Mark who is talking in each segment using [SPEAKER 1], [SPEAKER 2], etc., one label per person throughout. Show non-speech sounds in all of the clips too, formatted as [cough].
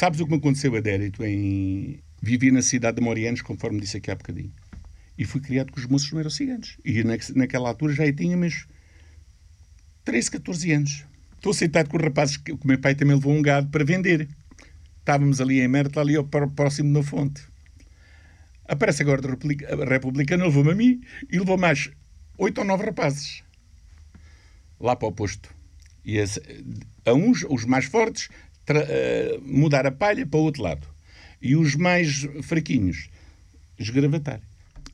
[SPEAKER 1] Sabes o que me aconteceu a Dérito em... Vivi na cidade de Morianos, conforme disse aqui há bocadinho. E fui criado com os moços não eram ciganos. E na, naquela altura já tinha meus 13, 14 anos. Estou sentado com os rapazes que o meu pai também levou um gado para vender. Estávamos ali em Merta, ali ao próximo da fonte. Aparece agora a republicana, levou-me a mim e levou mais oito ou nove rapazes lá para o posto. E a uns, os mais fortes, mudar a palha para o outro lado. E os mais fraquinhos, esgravatar.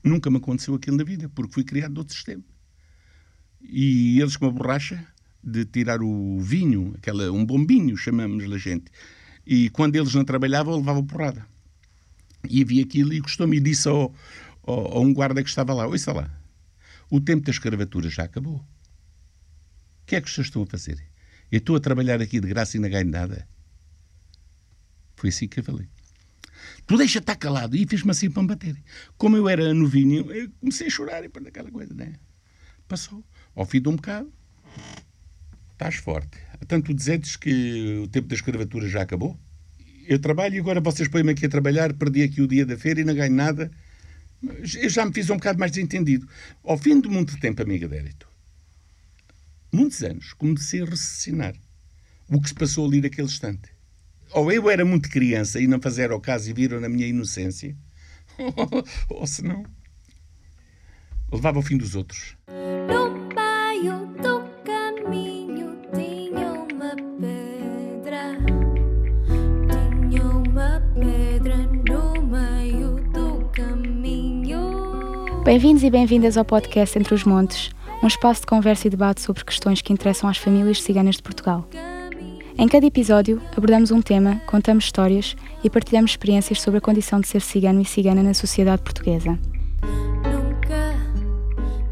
[SPEAKER 1] Nunca me aconteceu aquilo na vida, porque fui criado de outro sistema. E eles com a borracha de tirar o vinho, aquela, um bombinho, chamamos a gente. E quando eles não trabalhavam, levavam porrada. E havia aquilo e gostou-me e disse ao, ao, a um guarda que estava lá, ouça lá, o tempo da escravatura já acabou. O que é que senhores estão a fazer? Eu estou a trabalhar aqui de graça e não ganho nada. Foi assim que eu falei. Tu deixa estar calado. E fez-me assim para me bater. Como eu era novinho, eu comecei a chorar e para aquela coisa, né? Passou. Ao fim de um bocado, estás forte. Tanto dizes que o tempo da escravatura já acabou. Eu trabalho e agora vocês põem-me aqui a trabalhar, perdi aqui o dia da feira e não ganho nada. Eu já me fiz um bocado mais desentendido. Ao fim de muito tempo, amiga Dérito, muitos anos, comecei a raciocinar o que se passou ali naquele instante. Ou eu era muito criança e não fazer o caso e viram na minha inocência, [laughs] ou se não, levava ao fim dos outros. No meio do caminho tinha uma pedra, tinha uma pedra
[SPEAKER 2] no meio do caminho. Bem-vindos e bem-vindas ao podcast Entre os Montes um espaço de conversa e debate sobre questões que interessam às famílias ciganas de Portugal. Em cada episódio, abordamos um tema, contamos histórias e partilhamos experiências sobre a condição de ser cigano e cigana na sociedade portuguesa. Nunca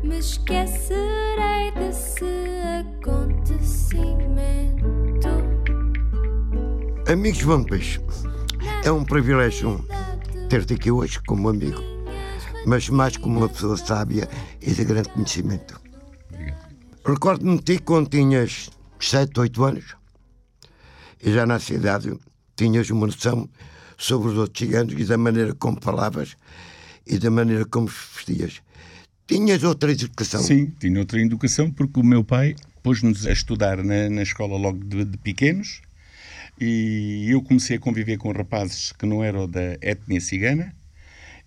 [SPEAKER 2] me esquecerei desse
[SPEAKER 3] acontecimento. Amigos Vampas, é um privilégio ter-te aqui hoje como amigo, mas mais como uma pessoa sábia e de grande conhecimento. Recordo-me de ti quando tinhas 7, 8 anos e já na cidade tinhas uma noção sobre os outros ciganos e da maneira como falavas e da maneira como vestias. Tinhas outra educação?
[SPEAKER 1] Sim, tinha outra educação porque o meu pai pôs-nos a estudar na, na escola logo de, de, pequenos e eu comecei a conviver com rapazes que não eram da etnia cigana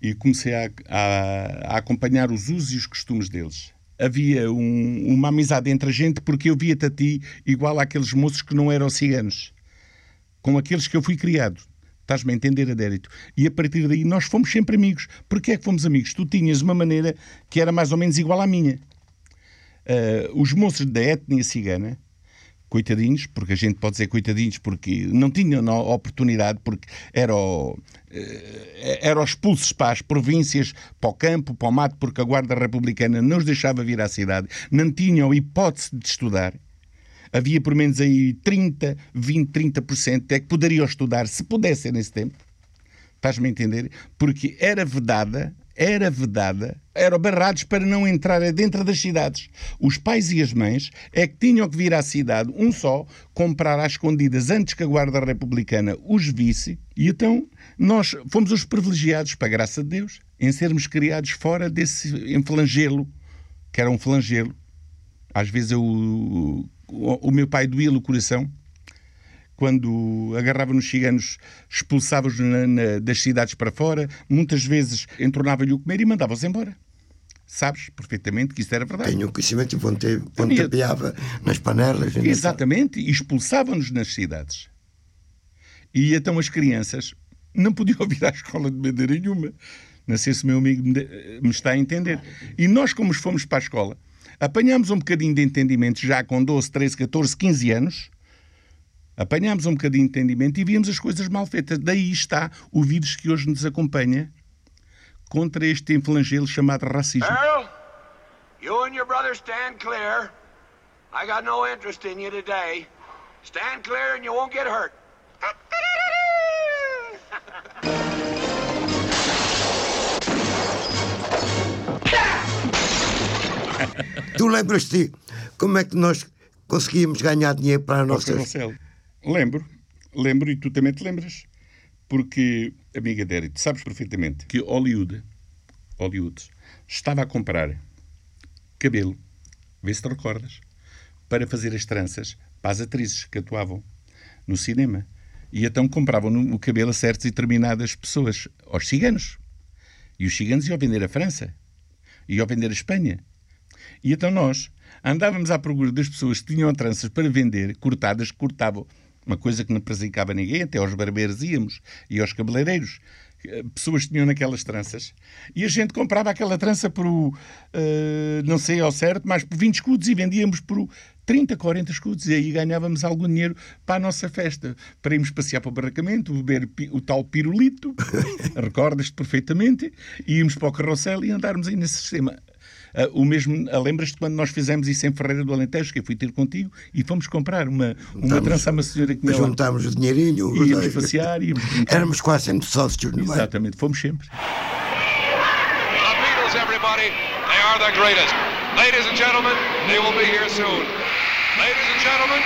[SPEAKER 1] e comecei a, a, a acompanhar os usos e os costumes deles havia um, uma amizade entre a gente porque eu via-te a ti igual àqueles moços que não eram ciganos, com aqueles que eu fui criado. Estás-me a entender, Adérito? E a partir daí nós fomos sempre amigos. Porquê é que fomos amigos? Tu tinhas uma maneira que era mais ou menos igual à minha. Uh, os moços da etnia cigana coitadinhos, porque a gente pode dizer coitadinhos porque não tinham oportunidade, porque eram, eh, eram expulsos para as províncias, para o campo, para o mato, porque a Guarda Republicana não os deixava vir à cidade, não tinham hipótese de estudar. Havia por menos aí 30, 20, 30% é que poderiam estudar, se pudessem nesse tempo. A entender? Porque era vedada era vedada, eram barrados para não entrar dentro das cidades. Os pais e as mães é que tinham que vir à cidade, um só, comprar às escondidas antes que a Guarda Republicana os visse. E então nós fomos os privilegiados, para a graça de Deus, em sermos criados fora desse flangelo, que era um flangelo. Às vezes eu, o, o meu pai doía o coração quando agarrava nos ciganos, expulsava-os das cidades para fora, muitas vezes entornava-lhe o comer e mandava-os embora. Sabes perfeitamente que isso era verdade.
[SPEAKER 3] Tenho conhecimento e pontapeava nas panelas.
[SPEAKER 1] Exatamente, e expulsavam-nos nas cidades. E então as crianças não podiam [laughs] vir à escola de maneira nenhuma. Não sei se o meu amigo me está a entender. E nós, como fomos para a escola, apanhámos um bocadinho de entendimento já com 12, 13, 14, 15 anos apanhámos um bocadinho de entendimento e víamos as coisas mal feitas. Daí está o vírus que hoje nos acompanha contra este inflangelo chamado racismo. Earl, you and your brother stand clear. I got no interest in you today. Stand clear and you won't get hurt.
[SPEAKER 3] Tu lembras-te como é que nós conseguíamos ganhar dinheiro para a nossa...
[SPEAKER 1] Lembro, lembro, e tu também te lembras. Porque, amiga tu sabes perfeitamente que Hollywood, Hollywood estava a comprar cabelo, vê se te recordas, para fazer as tranças para as atrizes que atuavam no cinema. E então compravam o cabelo a certas e determinadas pessoas, aos ciganos. E os ciganos iam vender a França, iam vender a Espanha. E então nós andávamos à procura das pessoas que tinham tranças para vender, cortadas, que cortavam. Uma coisa que não prejudicava ninguém, até aos barbeiros íamos e aos cabeleireiros. Eh, pessoas que tinham naquelas tranças. E a gente comprava aquela trança por, uh, não sei ao certo, mas por 20 escudos e vendíamos por 30, 40 escudos e aí ganhávamos algum dinheiro para a nossa festa, para irmos passear para o barracamento, beber o tal pirulito, [laughs] recordas-te perfeitamente, e íamos para o carrossel e andarmos aí nesse sistema. Uh, o mesmo, uh, lembras-te quando nós fizemos isso em Ferreira do Alentejo, que eu fui ter contigo, e fomos comprar uma, uma trança a uma senhora que tinha
[SPEAKER 3] Juntámos o dinheirinho.
[SPEAKER 1] E íamos passear. Íamos [laughs]
[SPEAKER 3] Éramos quase sempre sócios,
[SPEAKER 1] não é? Exatamente, fomos sempre.
[SPEAKER 4] The Beatles, everybody, they are the greatest. Ladies and gentlemen, they will be here soon. Ladies and gentlemen,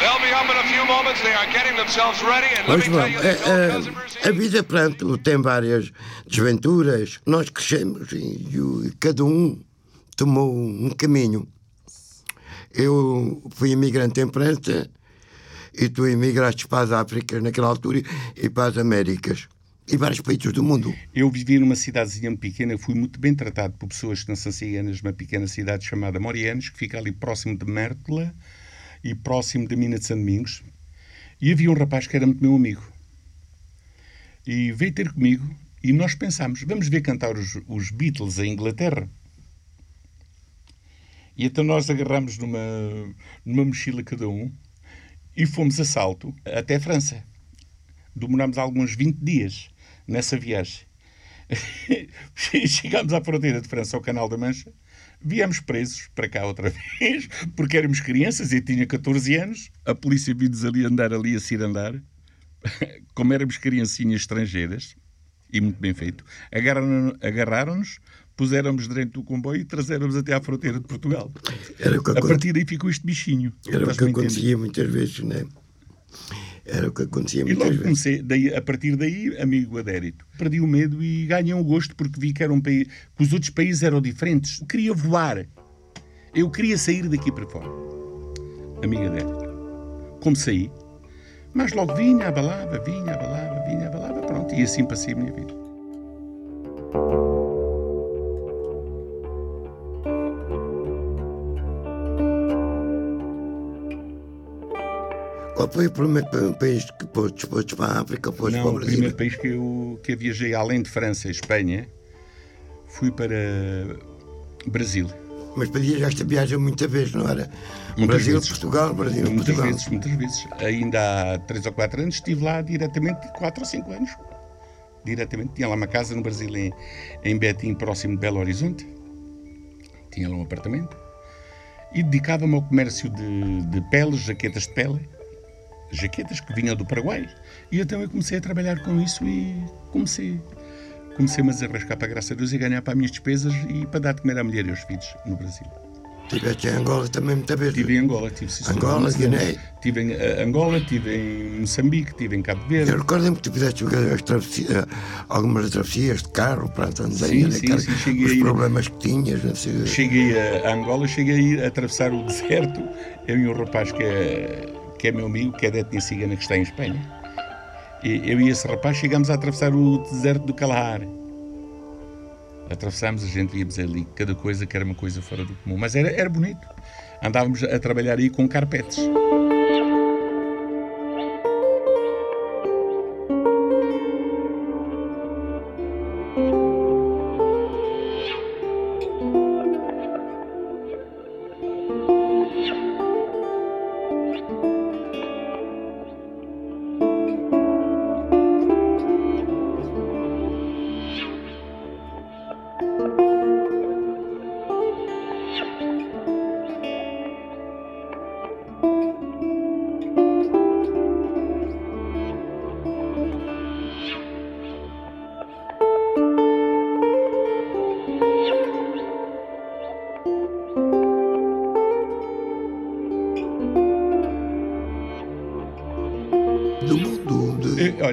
[SPEAKER 4] they'll be up in a few moments. They are getting themselves ready. And let me tell you,
[SPEAKER 3] a, a, a vida, pronto, tem várias desventuras. Nós crescemos e, e cada um tomou um caminho. Eu fui imigrante em França e tu imigraste para as Áfricas naquela altura e para as Américas e vários países do mundo.
[SPEAKER 1] Eu vivi numa cidadezinha pequena, fui muito bem tratado por pessoas que não são ciganas, numa pequena cidade chamada Morianos, que fica ali próximo de Mértola e próximo da mina de São Domingos. E havia um rapaz que era muito meu amigo. E veio ter comigo e nós pensámos, vamos ver cantar os, os Beatles em Inglaterra. E então nós agarramos numa, numa mochila cada um e fomos a salto até a França. Demorámos alguns 20 dias nessa viagem. [laughs] Chegámos à fronteira de França, ao Canal da Mancha, viemos presos para cá outra [laughs] vez, porque éramos crianças e tinha 14 anos. A polícia viu-nos ali andar ali a cirandar. [laughs] Como éramos criancinhas estrangeiras, e muito bem feito, agarraram-nos, puseram-nos dentro do comboio e trazeram-nos até à fronteira de Portugal. a partir daí ficou este bichinho.
[SPEAKER 3] Era o que acontecia muitas vezes, não é? Era o que acontecia
[SPEAKER 1] e logo comecei, daí, a partir daí, amigo adérito, perdi o medo e ganhei o gosto porque vi que, era um país, que os outros países eram diferentes. Eu queria voar. Eu queria sair daqui para fora. Amigo adérito. Como saí? Mas logo vinha, abalava, vinha, abalava, vinha, abalava, pronto. E assim passei a minha vida.
[SPEAKER 3] Qual foi o primeiro país que foste, foste para a África? Foste
[SPEAKER 1] Não,
[SPEAKER 3] para o
[SPEAKER 1] Brasil? o primeiro país que eu, que eu viajei, além de França e Espanha, fui para Brasil.
[SPEAKER 3] Mas para esta viagem muitas vezes, não era?
[SPEAKER 1] Muitas
[SPEAKER 3] Brasil,
[SPEAKER 1] vezes.
[SPEAKER 3] Portugal, Brasil,
[SPEAKER 1] muitas
[SPEAKER 3] Portugal.
[SPEAKER 1] vezes, muitas vezes. Ainda há 3 ou 4 anos estive lá diretamente, 4 ou 5 anos. Diretamente. Tinha lá uma casa no Brasil, em, em Betim, próximo de Belo Horizonte. Tinha lá um apartamento. E dedicava-me ao comércio de, de peles, jaquetas de pele jaquetas que vinham do Paraguai. E então eu comecei a trabalhar com isso e comecei comecei-me a desarrascar para graça a Deus e ganhar para as minhas despesas e para dar de comer à mulher e aos filhos no Brasil.
[SPEAKER 3] Tiveste em Angola também muita vez?
[SPEAKER 1] Tive em Angola, tive sim,
[SPEAKER 3] Angola, Guiné?
[SPEAKER 1] Tive em uh, Angola, tive em Moçambique, tive em Cabo Verde.
[SPEAKER 3] Eu recordo-me que tu fizeste travessia, algumas travessias de carro para a Tanzânia,
[SPEAKER 1] sim, sim, sim, cheguei
[SPEAKER 3] os
[SPEAKER 1] ir,
[SPEAKER 3] problemas que tinhas. Não sei.
[SPEAKER 1] Cheguei a Angola, cheguei a ir a atravessar o deserto, eu e um rapaz que é que é meu amigo, que é da etnia cigana que está em Espanha. E eu e esse rapaz chegamos a atravessar o deserto do Kalahari. Atravessámos, a gente víamos ali cada coisa que era uma coisa fora do comum. Mas era, era bonito. Andávamos a trabalhar aí com carpetes.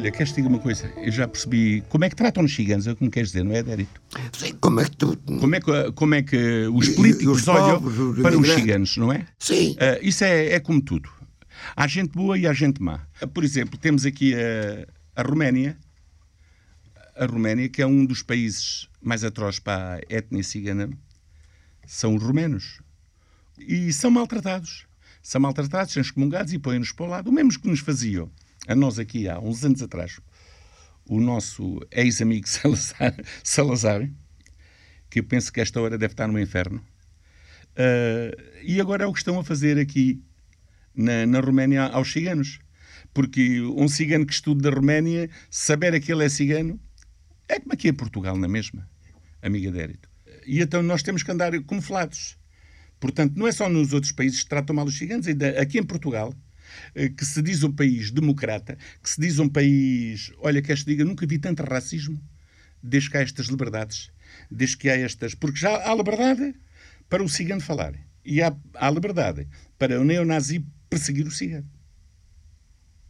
[SPEAKER 1] Olha, queres te dizer uma coisa? Eu já percebi. Como é que tratam os ciganos? É como queres dizer, não é, Dérito?
[SPEAKER 3] Sim, como é que tu...
[SPEAKER 1] Como é que, como é que os políticos os olham para os ciganos, não é?
[SPEAKER 3] Sim.
[SPEAKER 1] Uh, isso é, é como tudo. Há gente boa e há gente má. Por exemplo, temos aqui a, a Roménia, a Roménia, que é um dos países mais atrozes para a etnia cigana, são os romenos. E são maltratados. São maltratados, são excomungados e põem-nos para o lado. O mesmo que nos faziam a nós aqui há uns anos atrás, o nosso ex-amigo [laughs] Salazar, Salazar, que eu penso que esta hora deve estar no inferno, uh, e agora é o que estão a fazer aqui na, na Roménia aos ciganos. Porque um cigano que estuda da Roménia, saber que ele é cigano, é como aqui em Portugal, na mesma, amiga Dérito. E então nós temos que andar camuflados. Portanto, não é só nos outros países que tratam mal os ciganos, ainda aqui em Portugal, que se diz um país democrata, que se diz um país. Olha, queres que diga, nunca vi tanto racismo desde que há estas liberdades, desde que há estas. Porque já há liberdade para o cigano falar e há, há liberdade para o neonazi perseguir o cigano.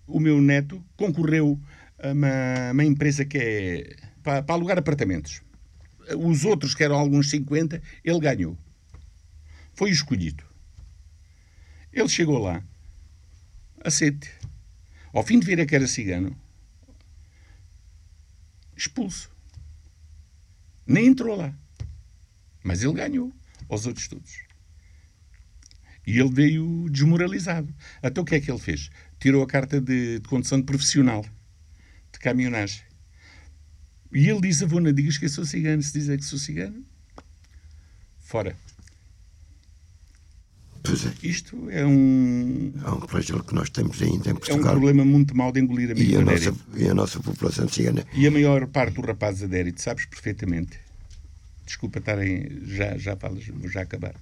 [SPEAKER 1] O meu neto concorreu a uma, uma empresa que é para, para alugar apartamentos. Os outros, que eram alguns 50, ele ganhou. Foi escolhido. Ele chegou lá, aceite. Ao fim de ver que era cigano, expulso. Nem entrou lá. Mas ele ganhou aos outros todos. E ele veio desmoralizado. Então o que é que ele fez? Tirou a carta de, de condução de profissional de caminhonagem. E ele diz: Avô, não digas que eu sou cigano. Se dizer que sou cigano, fora.
[SPEAKER 3] É.
[SPEAKER 1] Isto é um.
[SPEAKER 3] É um flagelo que nós temos ainda em Portugal.
[SPEAKER 1] É um problema muito mau de engolir a
[SPEAKER 3] e a, nossa, e a nossa população cigana.
[SPEAKER 1] E a maior parte do rapaz adérito, sabes perfeitamente. Desculpa estarem. Já, já falas, vou já acabar.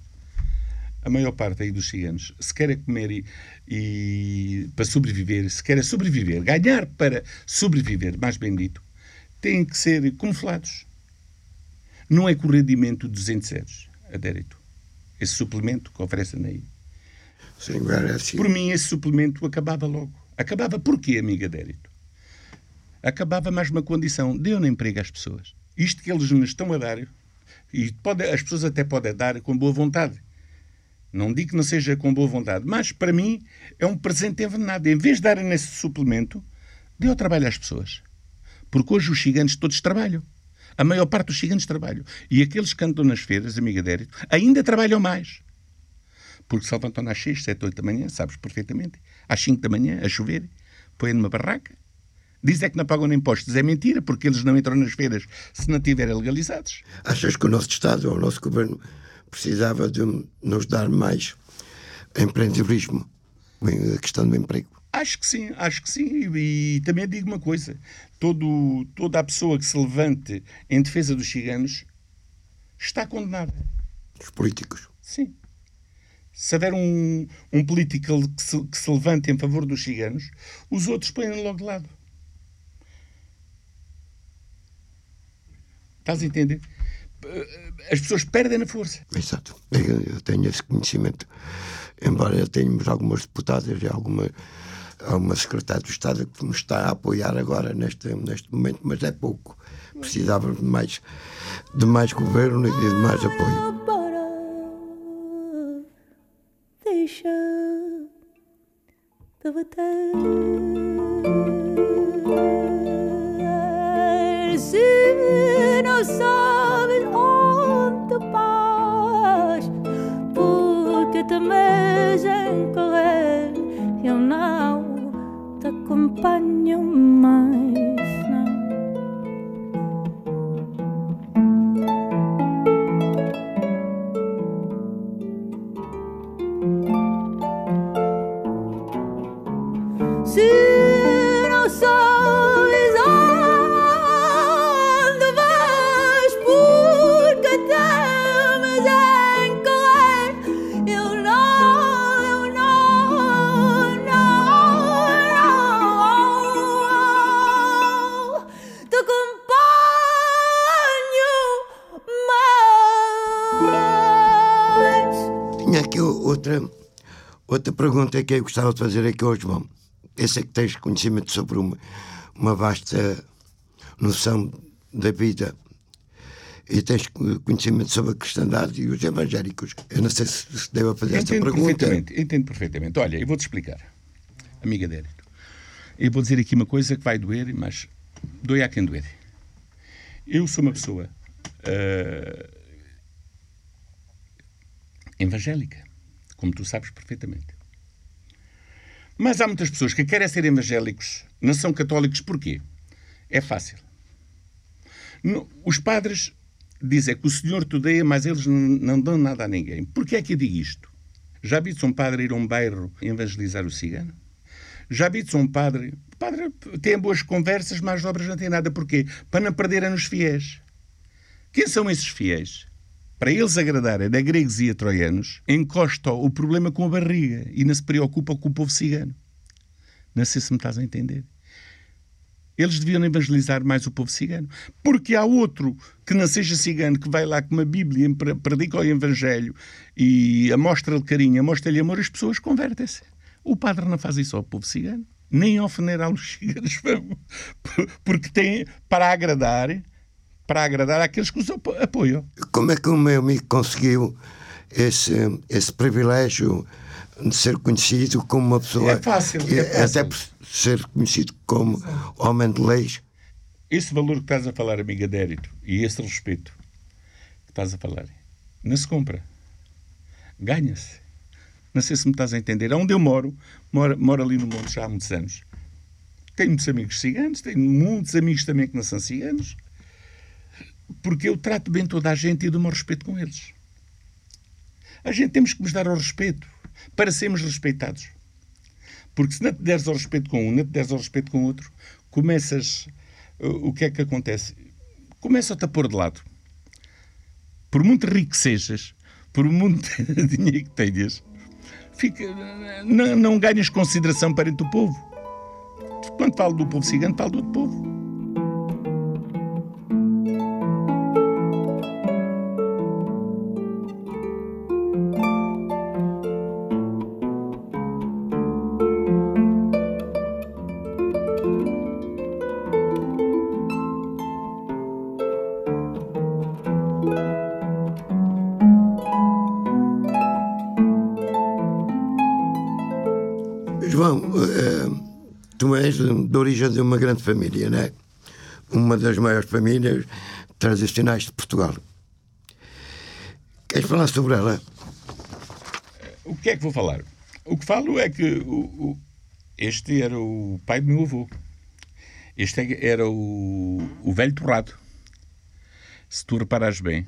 [SPEAKER 1] A maior parte aí dos ciganos, se quer é comer e, e para sobreviver, se quer é sobreviver, ganhar para sobreviver, mais bem dito, têm que ser camuflados. Não é com o rendimento de 200 euros, adérito esse suplemento que oferecem aí.
[SPEAKER 3] Sim, é assim.
[SPEAKER 1] Por mim, esse suplemento acabava logo. Acabava porquê, amiga Dérito? Acabava mais uma condição. Deu um emprego às pessoas. Isto que eles nos estão a dar, e pode, as pessoas até podem dar com boa vontade. Não digo que não seja com boa vontade, mas para mim é um presente envenenado. Em vez de darem esse suplemento, dê trabalho às pessoas. Porque hoje os gigantes todos trabalham. A maior parte dos ciganos trabalham. E aqueles que andam nas feiras, amiga Dérito, ainda trabalham mais. Porque se levantam às 6, 7, 8 da manhã, sabes perfeitamente, às 5 da manhã, a chover, põem numa barraca, dizem que não pagam impostos. É mentira, porque eles não entram nas feiras se não estiverem legalizados.
[SPEAKER 3] Achas que o nosso Estado ou o nosso Governo precisava de nos dar mais empreendedorismo, a questão do emprego?
[SPEAKER 1] Acho que sim, acho que sim. E, e, também digo uma coisa: todo, toda a pessoa que se levante em defesa dos ciganos está condenada.
[SPEAKER 3] Os políticos?
[SPEAKER 1] Sim. Se houver um, um político que se, que se levante em favor dos ciganos, os outros põem logo de lado. Estás a entender? As pessoas perdem a força.
[SPEAKER 3] Exato. Eu tenho esse conhecimento. Embora tenhamos algumas deputadas e alguma há uma secretária do Estado que nos está a apoiar agora neste, neste momento, mas é pouco. Precisava de mais, de mais governo e de mais apoio. Deixa de bater. Se não te acompanho outra, pergunta que eu gostava de fazer aqui ao João. eu sei que tens conhecimento sobre uma, uma vasta noção da vida e tens conhecimento sobre a cristandade e os evangélicos. Eu não sei se, se devo fazer esta pergunta.
[SPEAKER 1] Perfeitamente, entendo perfeitamente. Olha, eu vou-te explicar, amiga Dérito. Eu vou dizer aqui uma coisa que vai doer, mas doe a quem doer. Eu sou uma pessoa uh, evangélica, como tu sabes perfeitamente. Mas há muitas pessoas que querem ser evangélicos, não são católicos, porquê? É fácil. Os padres dizem que o Senhor te odeia, mas eles não dão nada a ninguém. Porquê é que eu digo isto? Já viste um padre ir a um bairro evangelizar o cigano? Já viste um padre... O padre tem boas conversas, mas as obras não têm nada. Porquê? Para não perderem os fiéis. Quem são esses fiéis? Para eles agradarem a gregos e a troianos, encosta o problema com a barriga e não se preocupa com o povo cigano. Não sei se me estás a entender. Eles deviam evangelizar mais o povo cigano. Porque há outro que não seja cigano, que vai lá com uma Bíblia, predica o Evangelho e mostra-lhe carinho, mostra-lhe amor, as pessoas convertem-se. O padre não faz isso ao povo cigano, nem ao funeral os ciganos, [laughs] porque tem para agradar, para agradar aqueles que os apoiam.
[SPEAKER 3] Como é que o meu amigo conseguiu esse, esse privilégio de ser conhecido como uma pessoa.
[SPEAKER 1] É fácil. É fácil.
[SPEAKER 3] Até por ser conhecido como homem de leis.
[SPEAKER 1] Esse valor que estás a falar, amiga Dérito, e esse respeito que estás a falar, não se compra. Ganha-se. Não sei se me estás a entender. Onde eu moro, moro, moro ali no Monte já há muitos anos. Tenho muitos amigos ciganos, tenho muitos amigos também que não são ciganos, porque eu trato bem toda a gente e dou-me respeito com eles. A gente temos que nos dar ao respeito para sermos respeitados. Porque se não te deres ao respeito com um, não te deres ao respeito com outro, começas. O que é que acontece? Começa-te a pôr de lado. Por muito rico que sejas, por muito [laughs] dinheiro que tenhas, fica, não, não ganhas consideração perante o povo. Quando falo do povo cigano, falo do outro povo.
[SPEAKER 3] Origem de uma grande família, né? uma das maiores famílias tradicionais de Portugal. Queres falar sobre ela?
[SPEAKER 1] O que é que vou falar? O que falo é que o, o, este era o pai do meu avô. Este era o, o velho torrado. Se tu reparares bem,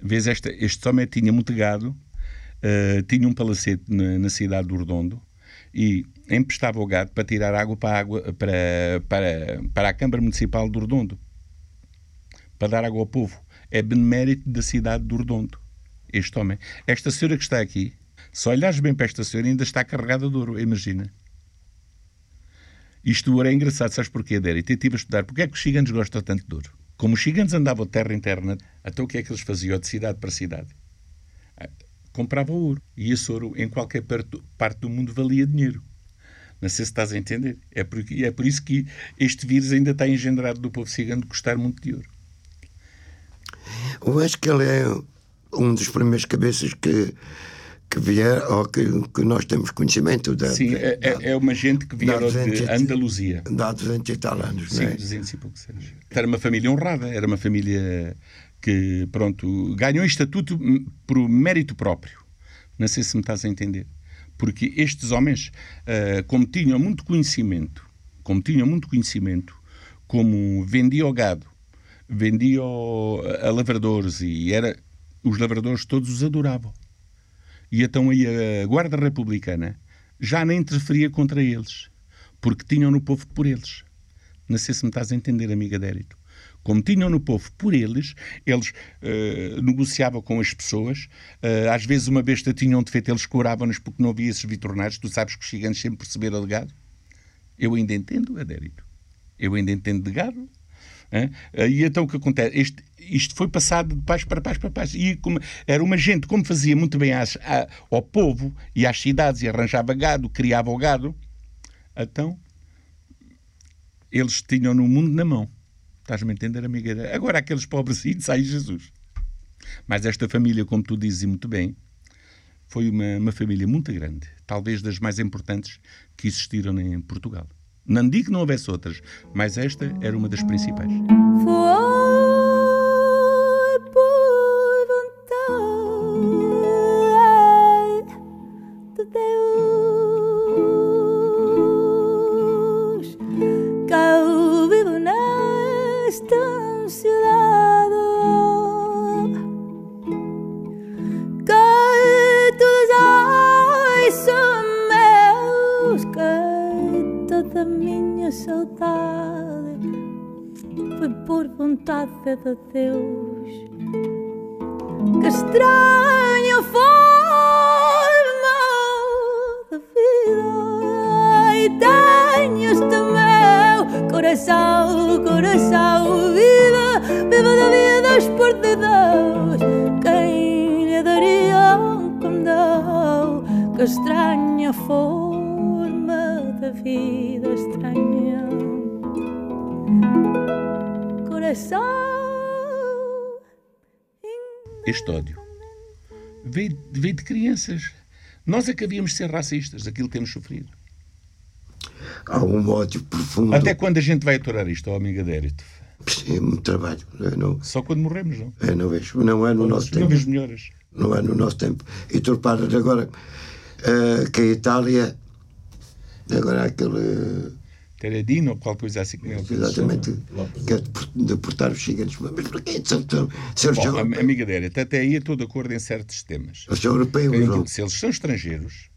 [SPEAKER 1] vês esta, este homem tinha muito gado, uh, tinha um palacete na, na cidade do Redondo e emprestava o gado para tirar água para a, água, para, para, para a Câmara Municipal do Redondo, para dar água ao povo. É benemérito da cidade do Redondo, este homem. Esta senhora que está aqui, se olhares bem para esta senhora, ainda está carregada de ouro, imagina. Isto ouro é engraçado, sabes porquê, Déri? Eu estive a estudar porque é que os gigantes gostam tanto de ouro. Como os gigantes andavam terra interna, então o que é que eles faziam de cidade para cidade? Ah, compravam ouro. E esse ouro, em qualquer parte do mundo, valia dinheiro. Não sei se estás a entender. É por, é por isso que este vírus ainda está engendrado do povo cigano de custar muito de ouro.
[SPEAKER 3] Eu acho que ele é um dos primeiros cabeças que, que vier, ou que, que nós temos conhecimento da.
[SPEAKER 1] Sim,
[SPEAKER 3] da,
[SPEAKER 1] é, é, é uma gente que vieram de Andaluzia.
[SPEAKER 3] Há 200 e tal anos,
[SPEAKER 1] Sim,
[SPEAKER 3] não é?
[SPEAKER 1] 200 e poucos anos. Era uma família honrada, era uma família que, pronto, ganhou estatuto por mérito próprio. Não sei se me estás a entender porque estes homens, uh, como tinham muito conhecimento, como tinham muito conhecimento, como vendiam gado, vendiam a lavradores e era os lavradores todos os adoravam. E então aí a Guarda Republicana já nem interferia contra eles, porque tinham no povo por eles. Não sei se me estás a entender, amiga Dérito como tinham no povo por eles, eles uh, negociavam com as pessoas. Uh, às vezes, uma besta tinham defeito, eles curavam-nos porque não havia esses vitornários. Tu sabes que os gigantes sempre perceberam de gado. Eu ainda entendo, Adérito. Eu ainda entendo de gado. E então o que acontece? Este, isto foi passado de paz para paz para paz. E como, era uma gente, como fazia muito bem às, à, ao povo e às cidades, e arranjava gado, criava o gado, Então, eles tinham no mundo na mão. Estás-me a entender, amiga? Agora, aqueles pobrecitos, ai Jesus. Mas esta família, como tu dizes muito bem, foi uma, uma família muito grande, talvez das mais importantes que existiram em Portugal. Não digo que não houvesse outras, mas esta era uma das principais.
[SPEAKER 2] vontade Que estranha forma de vida estranha
[SPEAKER 1] este ódio veio, veio de crianças. Nós é que havíamos de ser racistas, aquilo que temos sofrido.
[SPEAKER 3] Há um ódio profundo.
[SPEAKER 1] Até quando a gente vai aturar isto, ó amiga Dérito?
[SPEAKER 3] É muito trabalho. Não...
[SPEAKER 1] Só quando morremos, não?
[SPEAKER 3] É, não vejo. Não é no
[SPEAKER 1] não,
[SPEAKER 3] nosso tempo.
[SPEAKER 1] Não vejo melhoras.
[SPEAKER 3] Não é no nosso tempo. E tu reparas agora uh, que a Itália, agora aquele
[SPEAKER 1] Teredino ou qualquer coisa assim. Que
[SPEAKER 3] Exatamente, quer deportar os ciganos. Mas porquê? São,
[SPEAKER 1] são, Bom, amiga dele, até aí estou de acordo em certos temas.
[SPEAKER 3] Eles são europeus,
[SPEAKER 1] Se eles são estrangeiros,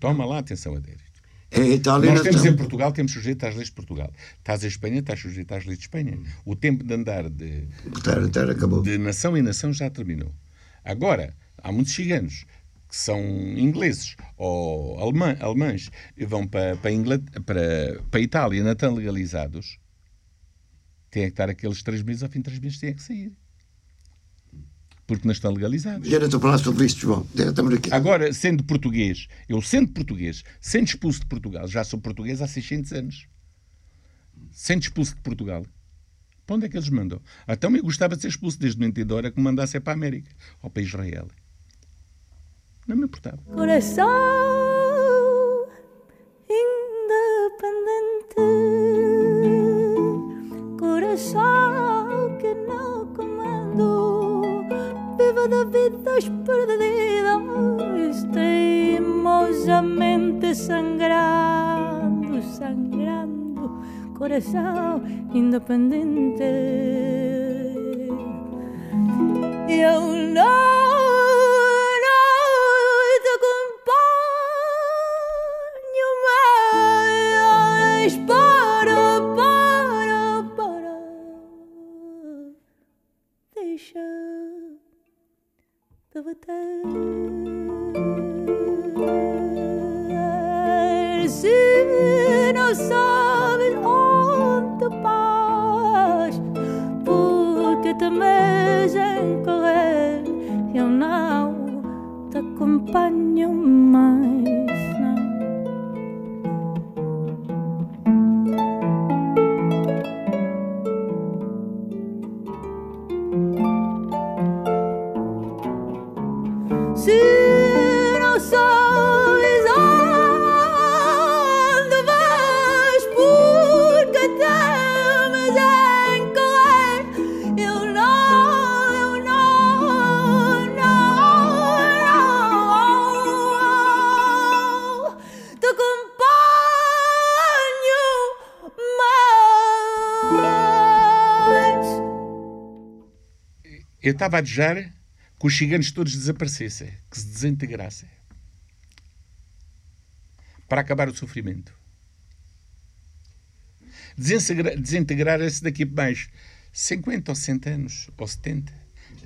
[SPEAKER 1] toma lá atenção a dérito.
[SPEAKER 3] É, Itália
[SPEAKER 1] Nós temos em Portugal, temos sujeito às leis de Portugal. Estás em Espanha, estás sujeito às leis de Espanha. O tempo de andar de,
[SPEAKER 3] de,
[SPEAKER 1] de nação em nação já terminou. Agora, há muitos ciganos que são ingleses ou alemã, alemães e vão para, para, para, para a Itália não estão legalizados, têm que estar aqueles três meses, ao fim de três meses têm que sair. Porque não estão legalizados.
[SPEAKER 3] Já não estou a falar sobre isto, João.
[SPEAKER 1] Agora, sendo português, eu sendo português, sendo expulso de Portugal, já sou português há 600 anos, sendo expulso de Portugal, para onde é que eles mandam? Então eu gostava de ser expulso desde o momento hora que me mandasse para a América ou para Israel. Não me importava.
[SPEAKER 2] Coração independente, coração que não comando, viva da vida perdidas, teimosamente sangrando, sangrando, coração independente. Eu não sabes onde vais, porque temes em correr, eu não te acompanho mais.
[SPEAKER 1] Eu estava a desejar que os ciganos todos desaparecessem, que se desintegrassem. Para acabar o sofrimento. Desintegrar-se daqui a mais 50 ou 60 anos, ou 70.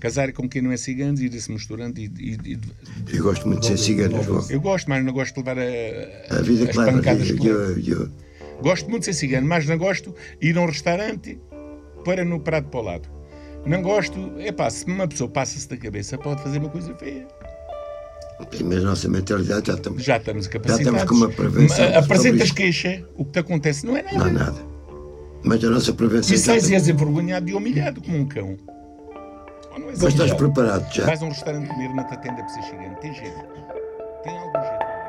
[SPEAKER 1] Casar com quem não é cigano, ir-se misturando e, e, e,
[SPEAKER 3] Eu gosto muito de ser cigano, João.
[SPEAKER 1] Eu gosto, mas não gosto de levar a,
[SPEAKER 3] a vida
[SPEAKER 1] as
[SPEAKER 3] clara,
[SPEAKER 1] pancadas
[SPEAKER 3] eu, eu, eu,
[SPEAKER 1] Gosto muito de ser cigano, mas não gosto de ir a um restaurante para no prato para o lado. Não gosto. É pá, se uma pessoa passa-se da cabeça, pode fazer uma coisa feia.
[SPEAKER 3] Mas a nossa mentalidade já estamos.
[SPEAKER 1] Já estamos capacitados.
[SPEAKER 3] Já estamos com uma prevenção.
[SPEAKER 1] Apresentas queixa, o que te acontece não é nada.
[SPEAKER 3] Não é nada. Mas a nossa prevenção.
[SPEAKER 1] E sais e és envergonhado e humilhado como um cão.
[SPEAKER 3] Mas estás preparado já.
[SPEAKER 1] Vais a um restaurante comer, não te atende a psichigante. Tem jeito. Tem algum jeito.